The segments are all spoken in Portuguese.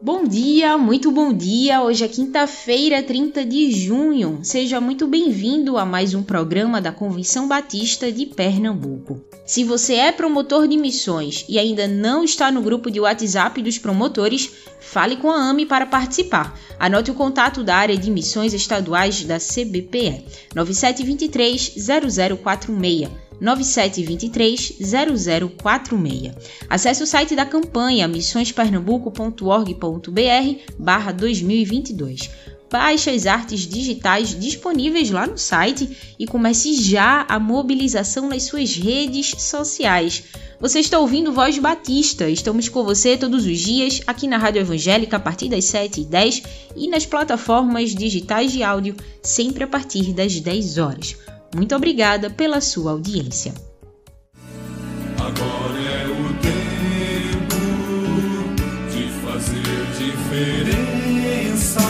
Bom dia, muito bom dia. Hoje é quinta-feira, 30 de junho. Seja muito bem-vindo a mais um programa da Convenção Batista de Pernambuco. Se você é promotor de missões e ainda não está no grupo de WhatsApp dos promotores, fale com a AME para participar. Anote o contato da área de missões estaduais da CBPE: 9723 0046. 9723 0046. Acesse o site da campanha missõespernambuco.org.br barra 2022. Baixe as artes digitais disponíveis lá no site e comece já a mobilização nas suas redes sociais. Você está ouvindo Voz Batista. Estamos com você todos os dias aqui na Rádio Evangélica a partir das 7h10 e nas plataformas digitais de áudio sempre a partir das 10 horas. Muito obrigada pela sua audiência. Agora é o tempo de fazer diferença,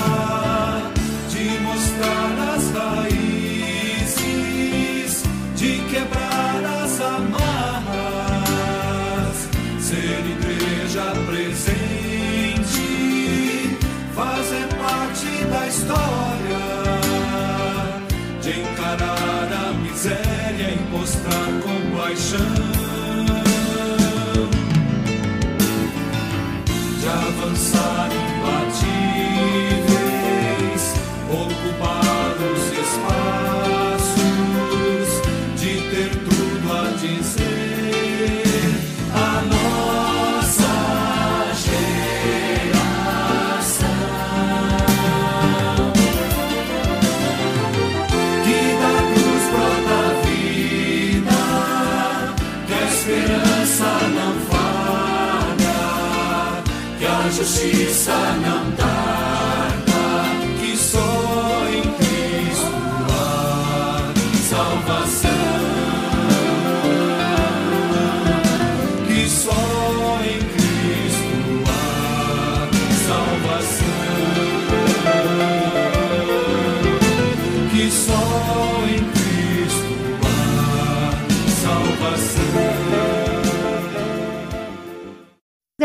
a justiça não tarda,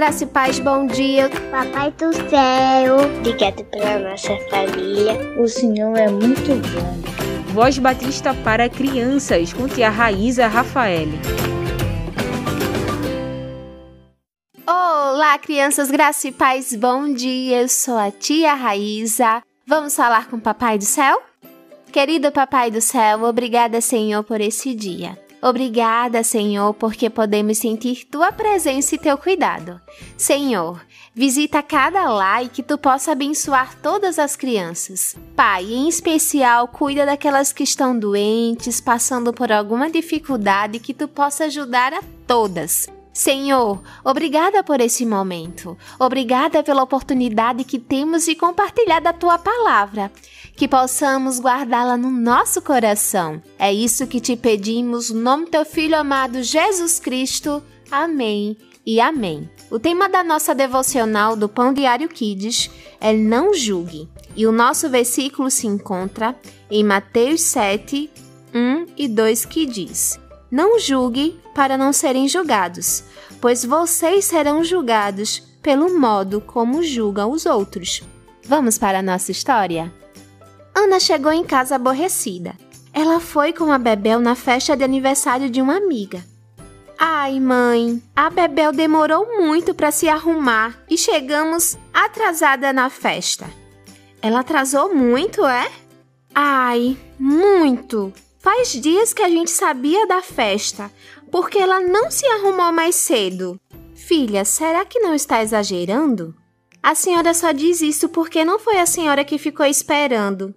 Graça e paz, bom dia. Papai do céu, obrigado pela nossa família. O Senhor é muito bom. Voz Batista para crianças com tia Raíza Rafael. Olá, crianças, graça e paz, bom dia. Eu sou a tia Raíza. Vamos falar com o Papai do Céu? Querido Papai do Céu, obrigada, Senhor, por esse dia. Obrigada, Senhor, porque podemos sentir tua presença e teu cuidado. Senhor, visita cada lar e que tu possa abençoar todas as crianças. Pai, em especial, cuida daquelas que estão doentes, passando por alguma dificuldade, que tu possa ajudar a todas. Senhor, obrigada por esse momento. Obrigada pela oportunidade que temos de compartilhar da tua palavra. Que possamos guardá-la no nosso coração. É isso que te pedimos, no nome do teu filho amado Jesus Cristo. Amém e amém. O tema da nossa devocional do Pão Diário Kids é Não Julgue. E o nosso versículo se encontra em Mateus 7, 1 e 2, que diz: Não julgue para não serem julgados, pois vocês serão julgados pelo modo como julgam os outros. Vamos para a nossa história? Ana chegou em casa aborrecida. Ela foi com a Bebel na festa de aniversário de uma amiga. Ai, mãe, a Bebel demorou muito para se arrumar e chegamos atrasada na festa. Ela atrasou muito, é? Ai, muito. Faz dias que a gente sabia da festa, porque ela não se arrumou mais cedo. Filha, será que não está exagerando? A senhora só diz isso porque não foi a senhora que ficou esperando.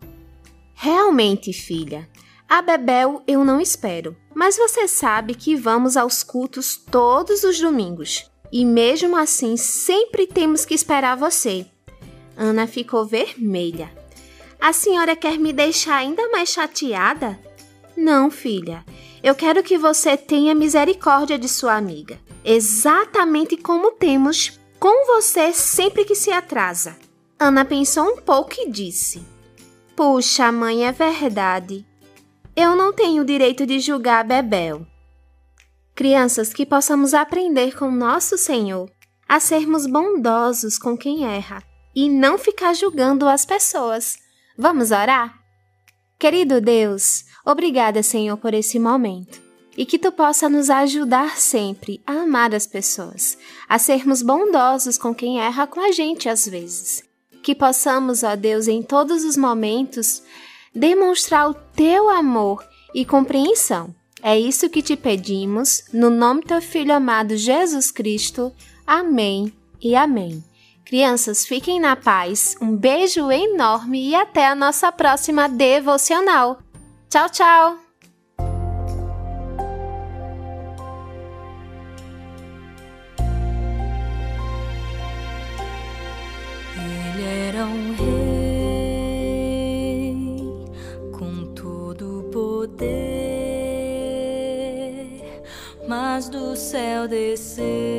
Realmente, filha, a Bebel eu não espero, mas você sabe que vamos aos cultos todos os domingos. E mesmo assim, sempre temos que esperar você. Ana ficou vermelha. A senhora quer me deixar ainda mais chateada? Não, filha. Eu quero que você tenha misericórdia de sua amiga, exatamente como temos com você sempre que se atrasa. Ana pensou um pouco e disse: Puxa, mãe, é verdade. Eu não tenho o direito de julgar Bebel. Crianças, que possamos aprender com nosso Senhor a sermos bondosos com quem erra e não ficar julgando as pessoas. Vamos orar? Querido Deus, obrigada, Senhor, por esse momento. E que tu possa nos ajudar sempre a amar as pessoas, a sermos bondosos com quem erra com a gente às vezes. Que possamos, ó Deus, em todos os momentos, demonstrar o teu amor e compreensão. É isso que te pedimos, no nome do teu Filho amado Jesus Cristo. Amém e amém. Crianças, fiquem na paz, um beijo enorme e até a nossa próxima devocional. Tchau, tchau! Céu desceu,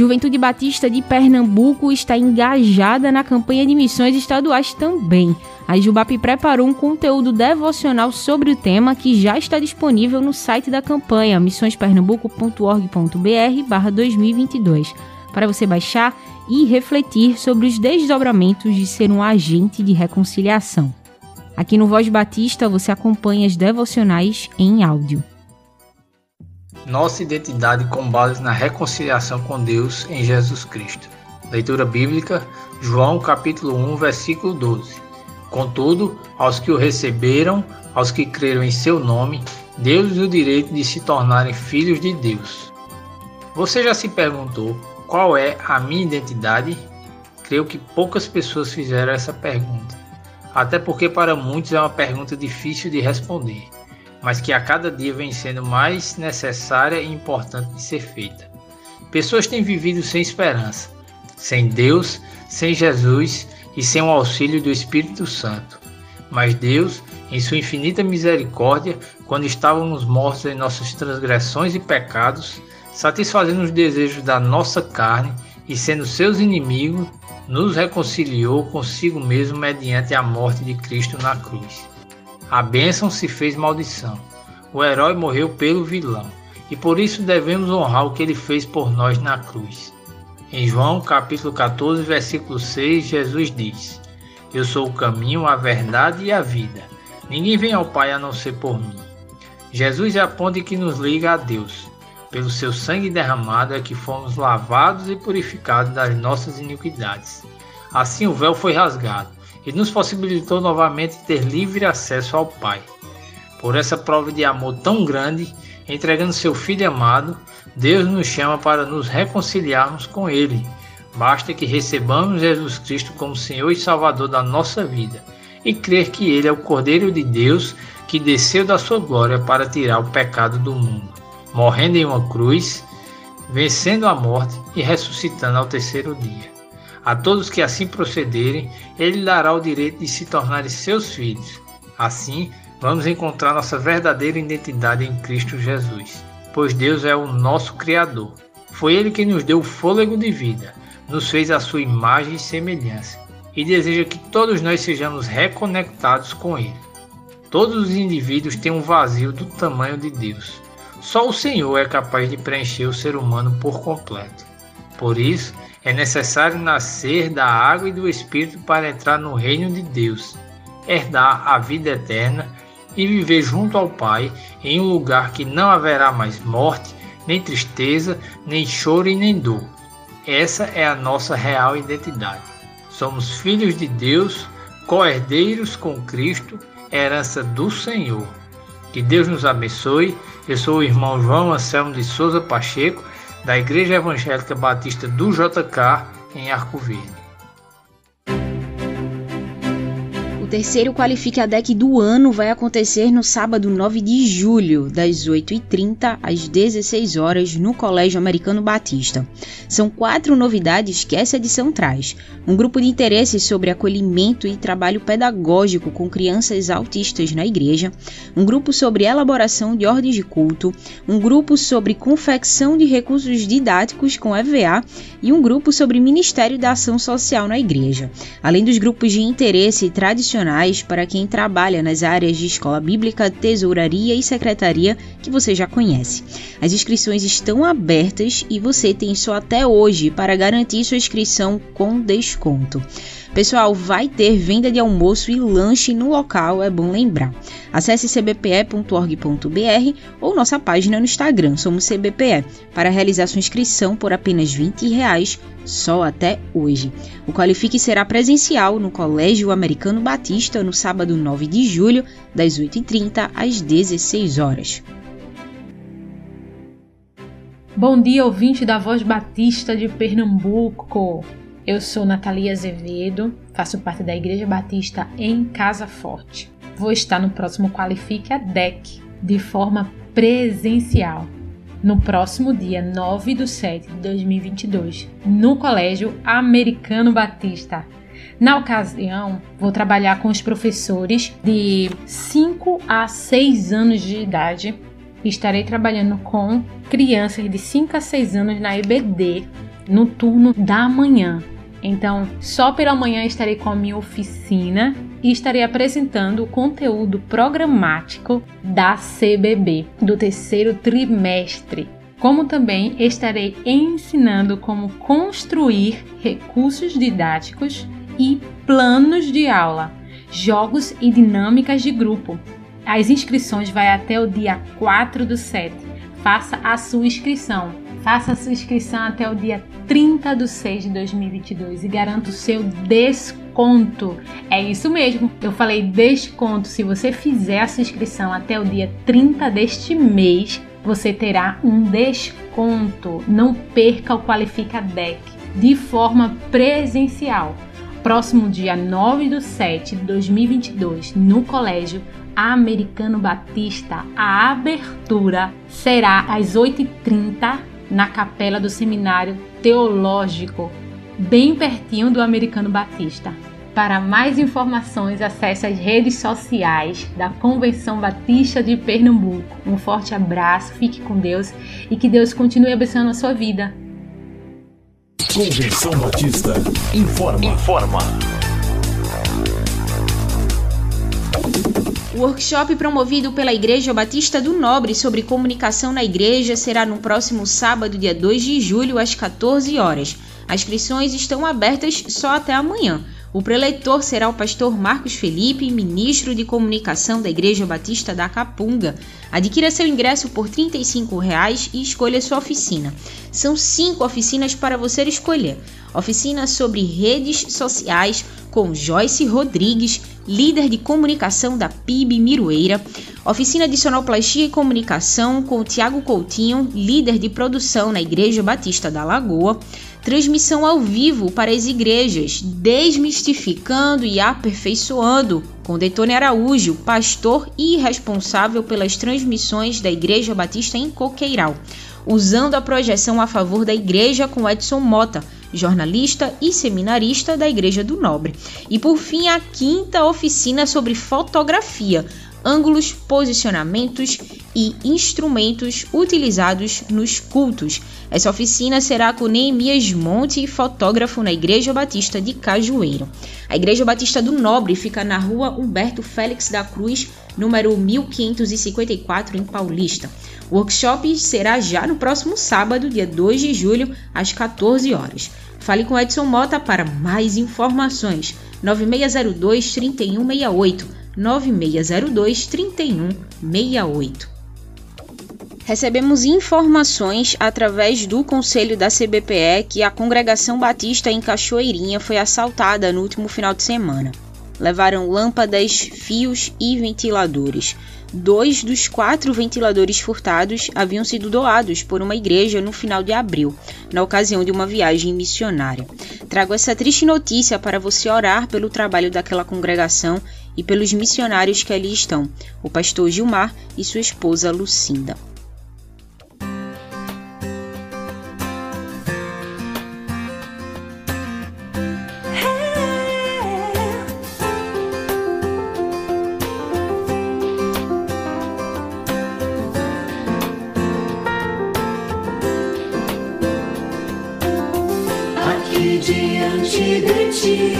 Juventude Batista de Pernambuco está engajada na campanha de missões estaduais também. A Jubap preparou um conteúdo devocional sobre o tema que já está disponível no site da campanha missõespernambuco.org.br 2022 para você baixar e refletir sobre os desdobramentos de ser um agente de reconciliação. Aqui no Voz Batista você acompanha as devocionais em áudio. Nossa identidade com base na reconciliação com Deus em Jesus Cristo. Leitura bíblica, João capítulo 1, versículo 12. Contudo, aos que o receberam, aos que creram em seu nome, deu-lhes o direito de se tornarem filhos de Deus. Você já se perguntou qual é a minha identidade? Creio que poucas pessoas fizeram essa pergunta, até porque para muitos é uma pergunta difícil de responder, mas que a cada dia vem sendo mais necessária e importante de ser feita. Pessoas têm vivido sem esperança, sem Deus, sem Jesus e sem o auxílio do Espírito Santo. Mas Deus, em sua infinita misericórdia, quando estávamos mortos em nossas transgressões e pecados, satisfazendo os desejos da nossa carne e sendo seus inimigos, nos reconciliou consigo mesmo mediante a morte de Cristo na cruz. A bênção se fez maldição. O herói morreu pelo vilão, e por isso devemos honrar o que ele fez por nós na cruz. Em João capítulo 14, versículo 6, Jesus diz: Eu sou o caminho, a verdade e a vida. Ninguém vem ao Pai a não ser por mim. Jesus é a ponte que nos liga a Deus. Pelo seu sangue derramado é que fomos lavados e purificados das nossas iniquidades. Assim o véu foi rasgado e nos possibilitou novamente ter livre acesso ao Pai. Por essa prova de amor tão grande, entregando seu Filho amado, Deus nos chama para nos reconciliarmos com Ele. Basta que recebamos Jesus Cristo como Senhor e Salvador da nossa vida e crer que Ele é o Cordeiro de Deus que desceu da sua glória para tirar o pecado do mundo, morrendo em uma cruz, vencendo a morte e ressuscitando ao terceiro dia. A todos que assim procederem, Ele dará o direito de se tornarem seus filhos. Assim, vamos encontrar nossa verdadeira identidade em Cristo Jesus pois Deus é o nosso Criador. Foi Ele que nos deu o fôlego de vida, nos fez a sua imagem e semelhança, e deseja que todos nós sejamos reconectados com Ele. Todos os indivíduos têm um vazio do tamanho de Deus. Só o Senhor é capaz de preencher o ser humano por completo. Por isso, é necessário nascer da água e do Espírito para entrar no reino de Deus, herdar a vida eterna e viver junto ao Pai em um lugar que não haverá mais morte, nem tristeza, nem choro e nem dor. Essa é a nossa real identidade. Somos filhos de Deus, co-herdeiros com Cristo, herança do Senhor. Que Deus nos abençoe. Eu sou o irmão João Anselmo de Souza Pacheco, da Igreja Evangélica Batista do JK, em Arco Verde. Terceiro Qualifique a Deck do ano vai acontecer no sábado 9 de julho, das 8h30 às 16 horas no Colégio Americano Batista. São quatro novidades que essa edição traz: um grupo de interesse sobre acolhimento e trabalho pedagógico com crianças autistas na igreja, um grupo sobre elaboração de ordens de culto, um grupo sobre confecção de recursos didáticos com EVA e um grupo sobre Ministério da Ação Social na igreja. Além dos grupos de interesse tradicionais para quem trabalha nas áreas de escola bíblica, tesouraria e secretaria que você já conhece. As inscrições estão abertas e você tem só até hoje para garantir sua inscrição com desconto. Pessoal, vai ter venda de almoço e lanche no local, é bom lembrar. Acesse cbpe.org.br ou nossa página no Instagram, somos CBPE, para realizar sua inscrição por apenas 20 reais, só até hoje. O Qualifique será presencial no Colégio Americano Batista no sábado 9 de julho, das 8h30 às 16 horas. Bom dia, ouvinte da Voz Batista de Pernambuco. Eu sou Natalia Azevedo, faço parte da Igreja Batista em Casa Forte. Vou estar no próximo Qualifique a DEC de forma presencial, no próximo dia 9 de 7 de 2022, no Colégio Americano Batista. Na ocasião, vou trabalhar com os professores de 5 a 6 anos de idade. Estarei trabalhando com crianças de 5 a 6 anos na EBD no turno da manhã. Então, só pela manhã estarei com a minha oficina e estarei apresentando o conteúdo programático da CBB do terceiro trimestre. Como também estarei ensinando como construir recursos didáticos e planos de aula, jogos e dinâmicas de grupo. As inscrições vai até o dia 4 do 7 faça a sua inscrição. Faça a sua inscrição até o dia 30 de 6 de 2022 e garanta o seu desconto. É isso mesmo, eu falei desconto. Se você fizer a sua inscrição até o dia 30 deste mês, você terá um desconto. Não perca o Qualifica Deck de forma presencial. Próximo dia 9 de 7 de 2022, no Colégio Americano Batista, a abertura será às 8h30 na capela do Seminário Teológico, bem pertinho do Americano Batista. Para mais informações, acesse as redes sociais da Convenção Batista de Pernambuco. Um forte abraço, fique com Deus e que Deus continue abençoando a sua vida. Convenção Batista informa. Informa. O workshop promovido pela Igreja Batista do Nobre sobre comunicação na igreja será no próximo sábado, dia 2 de julho, às 14 horas. As inscrições estão abertas só até amanhã. O preleitor será o pastor Marcos Felipe, ministro de comunicação da Igreja Batista da Capunga. Adquira seu ingresso por R$ 35 e escolha sua oficina. São cinco oficinas para você escolher. Oficina sobre redes sociais com Joyce Rodrigues, líder de comunicação da PIB Miroeira. Oficina de sonoplastia e comunicação com Tiago Coutinho, líder de produção na Igreja Batista da Lagoa transmissão ao vivo para as igrejas, desmistificando e aperfeiçoando, com Detone Araújo, pastor e responsável pelas transmissões da Igreja Batista em Coqueiral, usando a projeção a favor da igreja com Edson Mota, jornalista e seminarista da Igreja do Nobre. E por fim, a quinta oficina sobre fotografia, ângulos, posicionamentos e instrumentos utilizados nos cultos. Essa oficina será com Neemias Monte, fotógrafo na Igreja Batista de Cajueiro. A Igreja Batista do Nobre fica na rua Humberto Félix da Cruz, número 1554, em Paulista. O workshop será já no próximo sábado, dia 2 de julho, às 14 horas. Fale com Edson Mota para mais informações. 9602 3168 9602 3168. Recebemos informações através do Conselho da CBPE que a congregação batista em Cachoeirinha foi assaltada no último final de semana. Levaram lâmpadas, fios e ventiladores. Dois dos quatro ventiladores furtados haviam sido doados por uma igreja no final de abril, na ocasião de uma viagem missionária. Trago essa triste notícia para você orar pelo trabalho daquela congregação e pelos missionários que ali estão, o pastor Gilmar e sua esposa Lucinda. ti.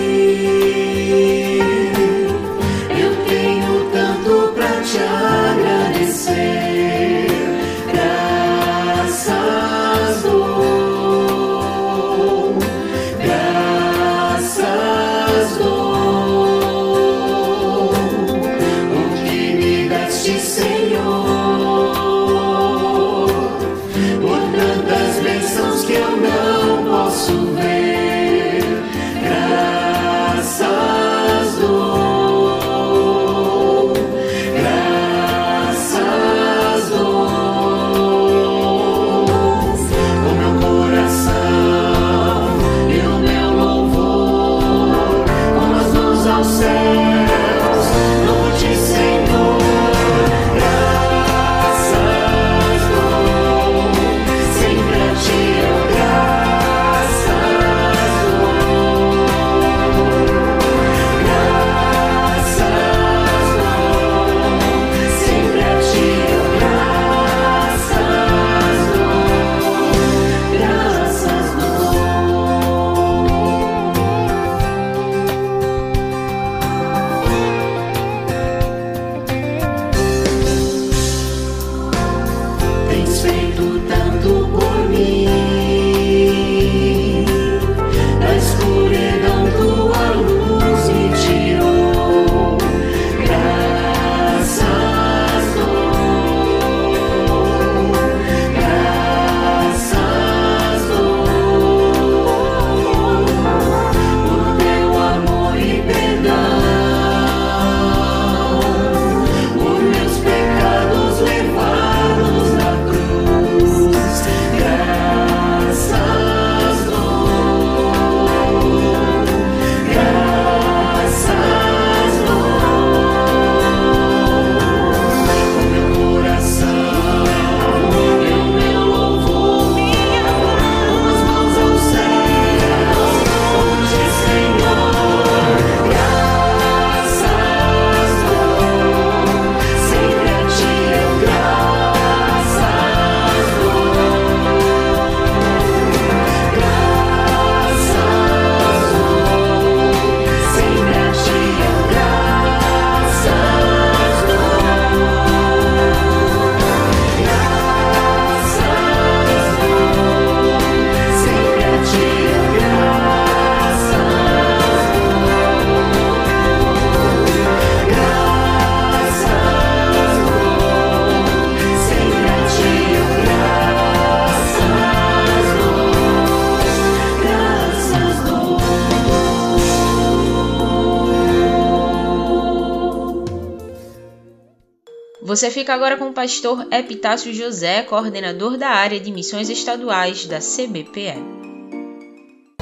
Você fica agora com o pastor Epitácio José, coordenador da área de missões estaduais da CBPE.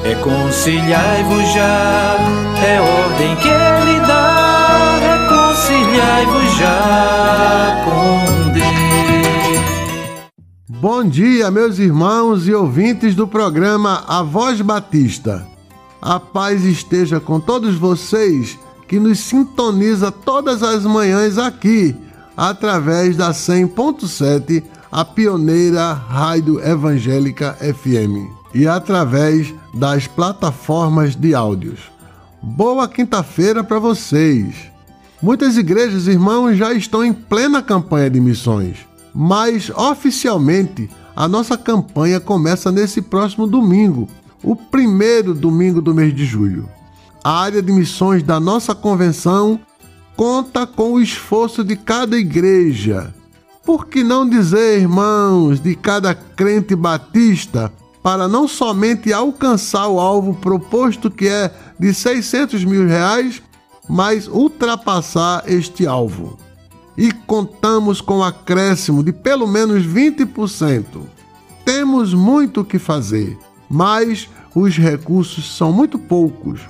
Reconciliai-vos já, é ordem que ele dá. Reconciliai-vos já com Deus. Bom dia, meus irmãos e ouvintes do programa A Voz Batista. A paz esteja com todos vocês que nos sintoniza todas as manhãs aqui através da 100.7, a pioneira Rádio Evangélica FM, e através das plataformas de áudios. Boa quinta-feira para vocês! Muitas igrejas, irmãos, já estão em plena campanha de missões, mas oficialmente a nossa campanha começa nesse próximo domingo, o primeiro domingo do mês de julho. A área de missões da nossa convenção conta com o esforço de cada igreja. Por que não dizer, irmãos, de cada crente batista, para não somente alcançar o alvo proposto que é de 600 mil reais, mas ultrapassar este alvo? E contamos com o acréscimo de pelo menos 20%. Temos muito o que fazer, mas os recursos são muito poucos.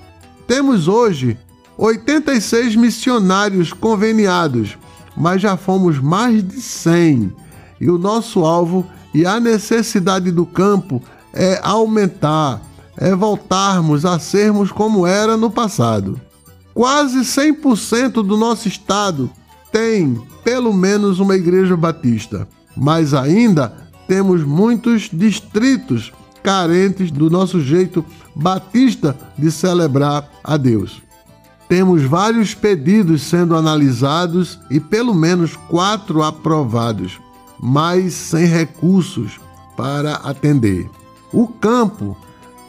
Temos hoje 86 missionários conveniados, mas já fomos mais de 100. E o nosso alvo e a necessidade do campo é aumentar, é voltarmos a sermos como era no passado. Quase 100% do nosso estado tem pelo menos uma igreja batista, mas ainda temos muitos distritos carentes do nosso jeito batista de celebrar a Deus. Temos vários pedidos sendo analisados e pelo menos quatro aprovados, mas sem recursos para atender. O campo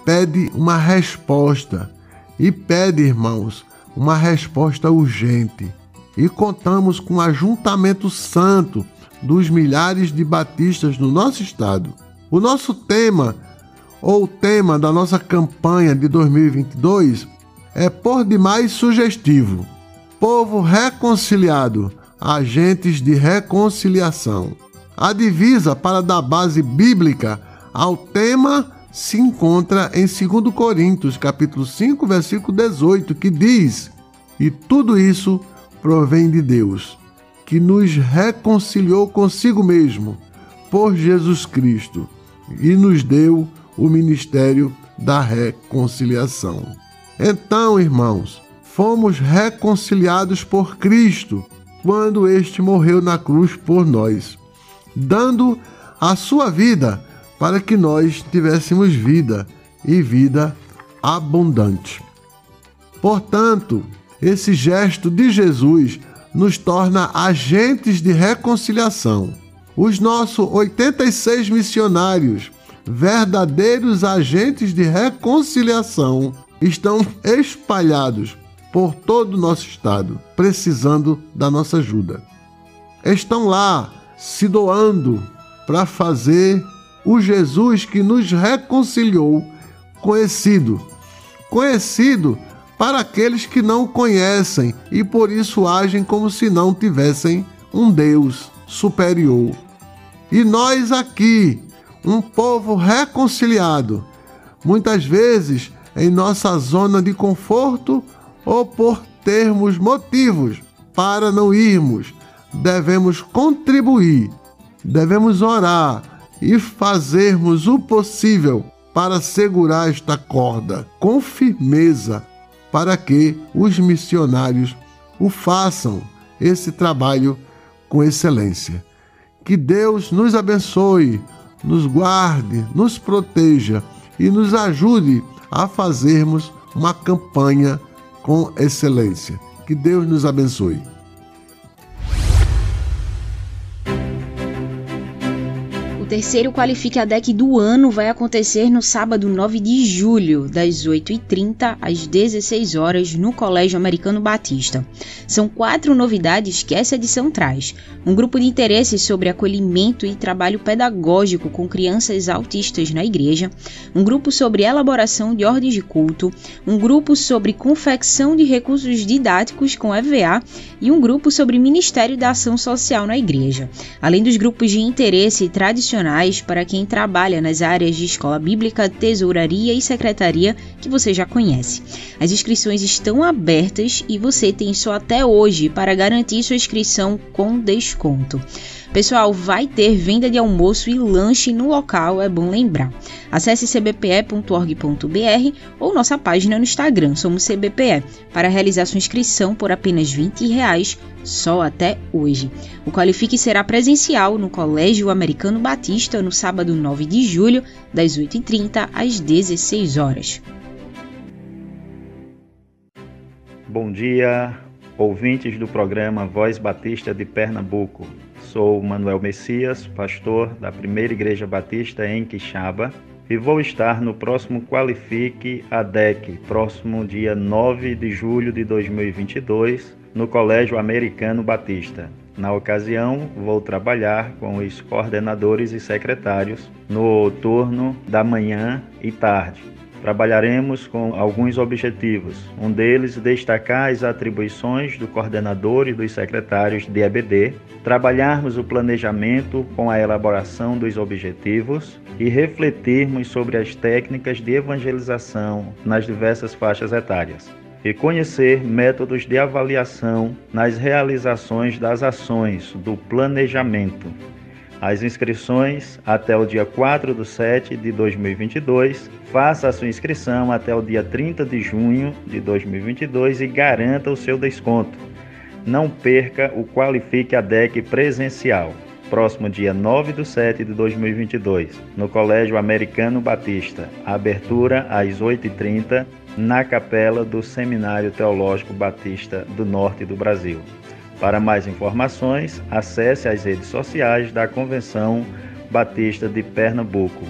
pede uma resposta e pede, irmãos, uma resposta urgente. E contamos com o ajuntamento santo dos milhares de batistas no nosso estado. O nosso tema, ou o tema da nossa campanha de 2022, é por demais sugestivo. Povo reconciliado, agentes de reconciliação. A divisa para dar base bíblica ao tema se encontra em 2 Coríntios, capítulo 5, versículo 18, que diz: "E tudo isso provém de Deus, que nos reconciliou consigo mesmo por Jesus Cristo e nos deu o ministério da reconciliação." Então, irmãos, fomos reconciliados por Cristo quando este morreu na cruz por nós, dando a sua vida para que nós tivéssemos vida e vida abundante. Portanto, esse gesto de Jesus nos torna agentes de reconciliação. Os nossos 86 missionários, verdadeiros agentes de reconciliação, estão espalhados por todo o nosso estado, precisando da nossa ajuda. Estão lá se doando para fazer o Jesus que nos reconciliou conhecido. Conhecido para aqueles que não o conhecem e por isso agem como se não tivessem um Deus superior. E nós aqui, um povo reconciliado, muitas vezes em nossa zona de conforto ou por termos motivos para não irmos. Devemos contribuir, devemos orar e fazermos o possível para segurar esta corda com firmeza, para que os missionários o façam esse trabalho com excelência. Que Deus nos abençoe, nos guarde, nos proteja e nos ajude a fazermos uma campanha com excelência. Que Deus nos abençoe. Terceiro Qualifique a Deck do ano vai acontecer no sábado 9 de julho, das 8h30 às 16 horas no Colégio Americano Batista. São quatro novidades que essa edição traz: um grupo de interesse sobre acolhimento e trabalho pedagógico com crianças autistas na igreja, um grupo sobre elaboração de ordens de culto, um grupo sobre confecção de recursos didáticos com EVA e um grupo sobre Ministério da Ação Social na igreja, além dos grupos de interesse tradicionais para quem trabalha nas áreas de escola bíblica, tesouraria e secretaria que você já conhece. As inscrições estão abertas e você tem só até hoje para garantir sua inscrição com desconto. Pessoal, vai ter venda de almoço e lanche no local, é bom lembrar. Acesse cbpe.org.br ou nossa página no Instagram, somos CBPE, para realizar sua inscrição por apenas 20 reais, só até hoje. O Qualifique será presencial no Colégio Americano Batista no sábado 9 de julho, das 8h30 às 16 horas. Bom dia, ouvintes do programa Voz Batista de Pernambuco. Sou Manuel Messias, pastor da Primeira Igreja Batista em Quixaba, e vou estar no próximo Qualifique ADEC, próximo dia 9 de julho de 2022, no Colégio Americano Batista. Na ocasião, vou trabalhar com os coordenadores e secretários no turno da manhã e tarde. Trabalharemos com alguns objetivos. Um deles, destacar as atribuições do coordenador e dos secretários de EBD, trabalharmos o planejamento com a elaboração dos objetivos e refletirmos sobre as técnicas de evangelização nas diversas faixas etárias. E conhecer métodos de avaliação nas realizações das ações do planejamento as inscrições até o dia 4 de 7 de 2022. Faça a sua inscrição até o dia 30 de junho de 2022 e garanta o seu desconto. Não perca o Qualifique a DEC presencial, próximo dia 9 de 7 de 2022, no Colégio Americano Batista. abertura às 8h30 na capela do Seminário Teológico Batista do Norte do Brasil. Para mais informações, acesse as redes sociais da Convenção Batista de Pernambuco.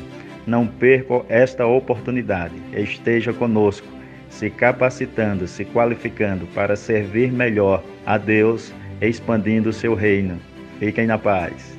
Não perca esta oportunidade. Esteja conosco, se capacitando, se qualificando para servir melhor a Deus, expandindo o seu reino. Fiquem na paz.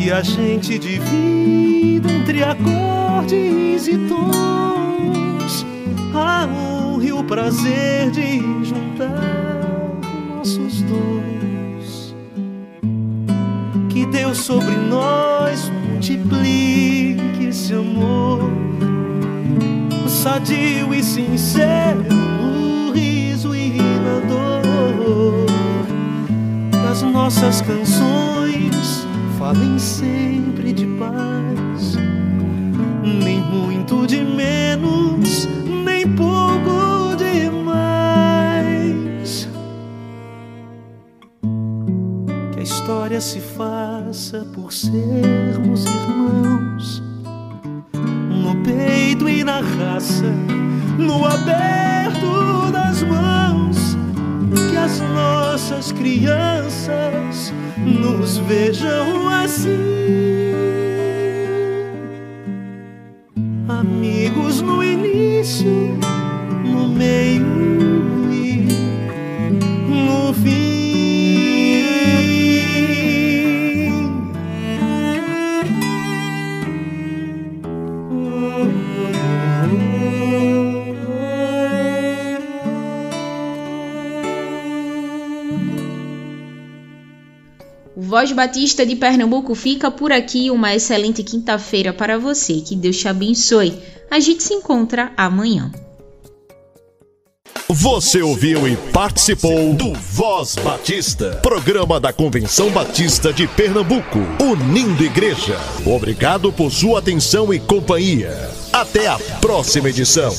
Que a gente divida entre acordes e tons a honra e o prazer de juntar nossos dons. Que Deus sobre nós multiplique esse amor sadio e sincero, no riso e na dor. As nossas canções falem sempre de paz, nem muito de menos, nem pouco de mais. Que a história se faça por sermos irmãos. No peito e na raça, no aberto as nossas crianças nos vejam assim. Batista de Pernambuco fica por aqui. Uma excelente quinta-feira para você. Que Deus te abençoe. A gente se encontra amanhã. Você ouviu e participou do Voz Batista, programa da Convenção Batista de Pernambuco, unindo igreja. Obrigado por sua atenção e companhia. Até a próxima edição.